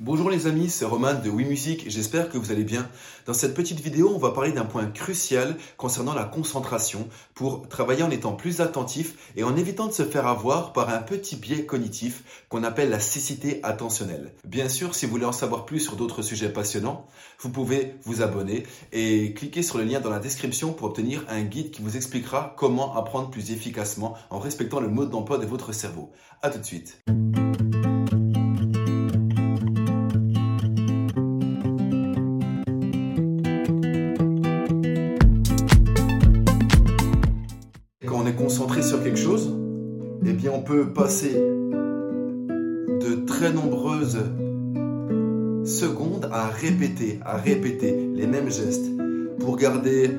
Bonjour les amis, c'est Roman de WeMusic, j'espère que vous allez bien. Dans cette petite vidéo, on va parler d'un point crucial concernant la concentration pour travailler en étant plus attentif et en évitant de se faire avoir par un petit biais cognitif qu'on appelle la cécité attentionnelle. Bien sûr, si vous voulez en savoir plus sur d'autres sujets passionnants, vous pouvez vous abonner et cliquer sur le lien dans la description pour obtenir un guide qui vous expliquera comment apprendre plus efficacement en respectant le mode d'emploi de votre cerveau. À tout de suite. On peut passer de très nombreuses secondes à répéter, à répéter les mêmes gestes pour garder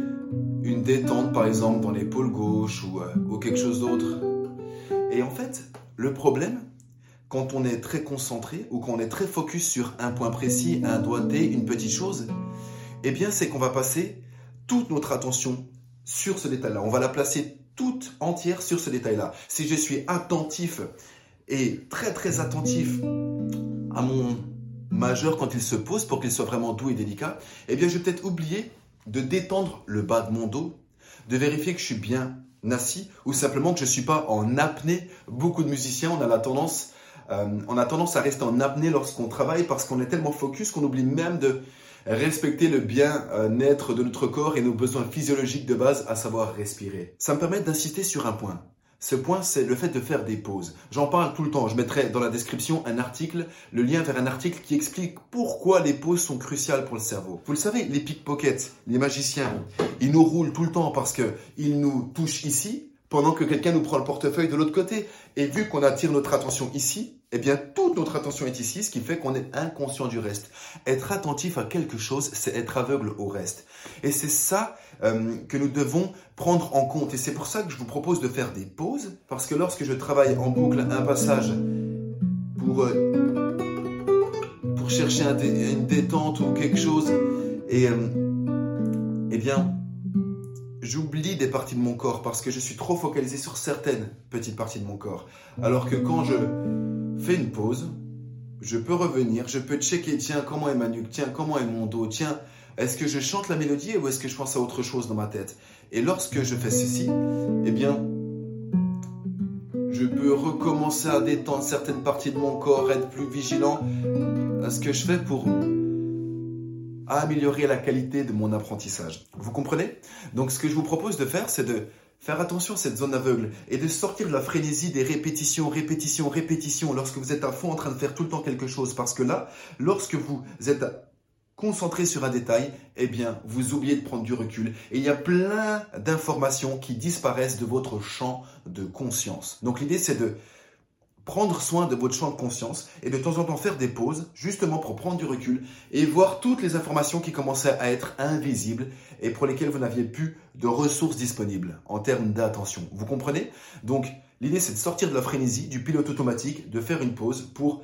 une détente par exemple dans l'épaule gauche ou, euh, quelque chose d'autre. Et en fait, le problème, quand on est très concentré ou qu'on est très focus sur un point précis, un doigté, une petite chose, eh bien c'est qu'on va passer toute notre attention sur ce détail-là. On va la placer toute entière sur ce détail-là. Si je suis attentif et très très attentif à mon majeur quand il se pose pour qu'il soit vraiment doux et délicat, eh bien je vais peut-être oublier de détendre le bas de mon dos, de vérifier que je suis bien assis ou simplement que je ne suis pas en apnée. Beaucoup de musiciens, on a la tendance, euh, tendance à rester en apnée lorsqu'on travaille parce qu'on est tellement focus qu'on oublie même de respecter le bien-être de notre corps et nos besoins physiologiques de base, à savoir respirer. Ça me permet d'insister sur un point. Ce point, c'est le fait de faire des pauses. J'en parle tout le temps. Je mettrai dans la description un article, le lien vers un article qui explique pourquoi les pauses sont cruciales pour le cerveau. Vous le savez, les pickpockets, les magiciens, ils nous roulent tout le temps parce qu'ils nous touchent ici, pendant que quelqu'un nous prend le portefeuille de l'autre côté. Et vu qu'on attire notre attention ici, eh bien, toute notre attention est ici, ce qui fait qu'on est inconscient du reste. Être attentif à quelque chose, c'est être aveugle au reste. Et c'est ça euh, que nous devons prendre en compte. Et c'est pour ça que je vous propose de faire des pauses, parce que lorsque je travaille en boucle un passage pour, euh, pour chercher une détente ou quelque chose, et euh, eh bien, j'oublie des parties de mon corps parce que je suis trop focalisé sur certaines petites parties de mon corps. Alors que quand je fais une pause, je peux revenir, je peux checker, tiens, comment est ma nuque, tiens, comment est mon dos, tiens, est-ce que je chante la mélodie ou est-ce que je pense à autre chose dans ma tête? Et lorsque je fais ceci, eh bien, je peux recommencer à détendre certaines parties de mon corps, être plus vigilant à ce que je fais pour améliorer la qualité de mon apprentissage. Vous comprenez? Donc ce que je vous propose de faire, c'est de faire attention à cette zone aveugle et de sortir de la frénésie des répétitions, répétitions, répétitions lorsque vous êtes à fond en train de faire tout le temps quelque chose. Parce que là, lorsque vous êtes concentré sur un détail, eh bien, vous oubliez de prendre du recul. Et il y a plein d'informations qui disparaissent de votre champ de conscience. Donc l'idée, c'est de prendre soin de votre champ de conscience et de temps en temps faire des pauses, justement pour prendre du recul et voir toutes les informations qui commençaient à être invisibles et pour lesquelles vous n'aviez plus de ressources disponibles en termes d'attention. Vous comprenez? Donc l'idée c'est de sortir de la frénésie, du pilote automatique, de faire une pause pour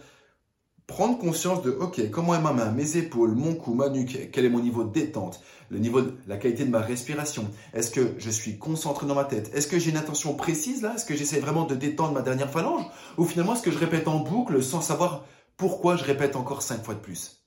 prendre conscience de, ok, comment est ma main, mes épaules, mon cou, ma nuque, quel est mon niveau de détente, le niveau la qualité de ma respiration, est-ce que je suis concentré dans ma tête, est-ce que j'ai une attention précise là, est-ce que j'essaie vraiment de détendre ma dernière phalange, ou finalement est-ce que je répète en boucle sans savoir pourquoi je répète encore cinq fois de plus?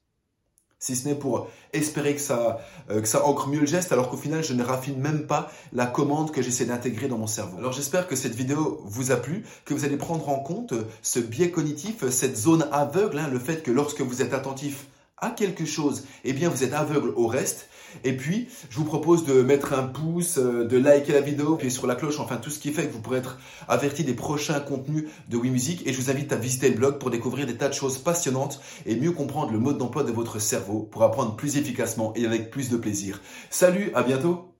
Si ce n'est pour espérer que ça, euh, que ça ancre mieux le geste, alors qu'au final, je ne raffine même pas la commande que j'essaie d'intégrer dans mon cerveau. Alors j'espère que cette vidéo vous a plu, que vous allez prendre en compte ce biais cognitif, cette zone aveugle, hein, le fait que lorsque vous êtes attentif à quelque chose, eh bien vous êtes aveugle au reste. Et puis, je vous propose de mettre un pouce, euh, de liker la vidéo, puis sur la cloche, enfin tout ce qui fait que vous pourrez être averti des prochains contenus de WeMusic. Et je vous invite à visiter le blog pour découvrir des tas de choses passionnantes et mieux comprendre le mode d'emploi de votre cerveau pour apprendre plus efficacement et avec plus de plaisir. Salut, à bientôt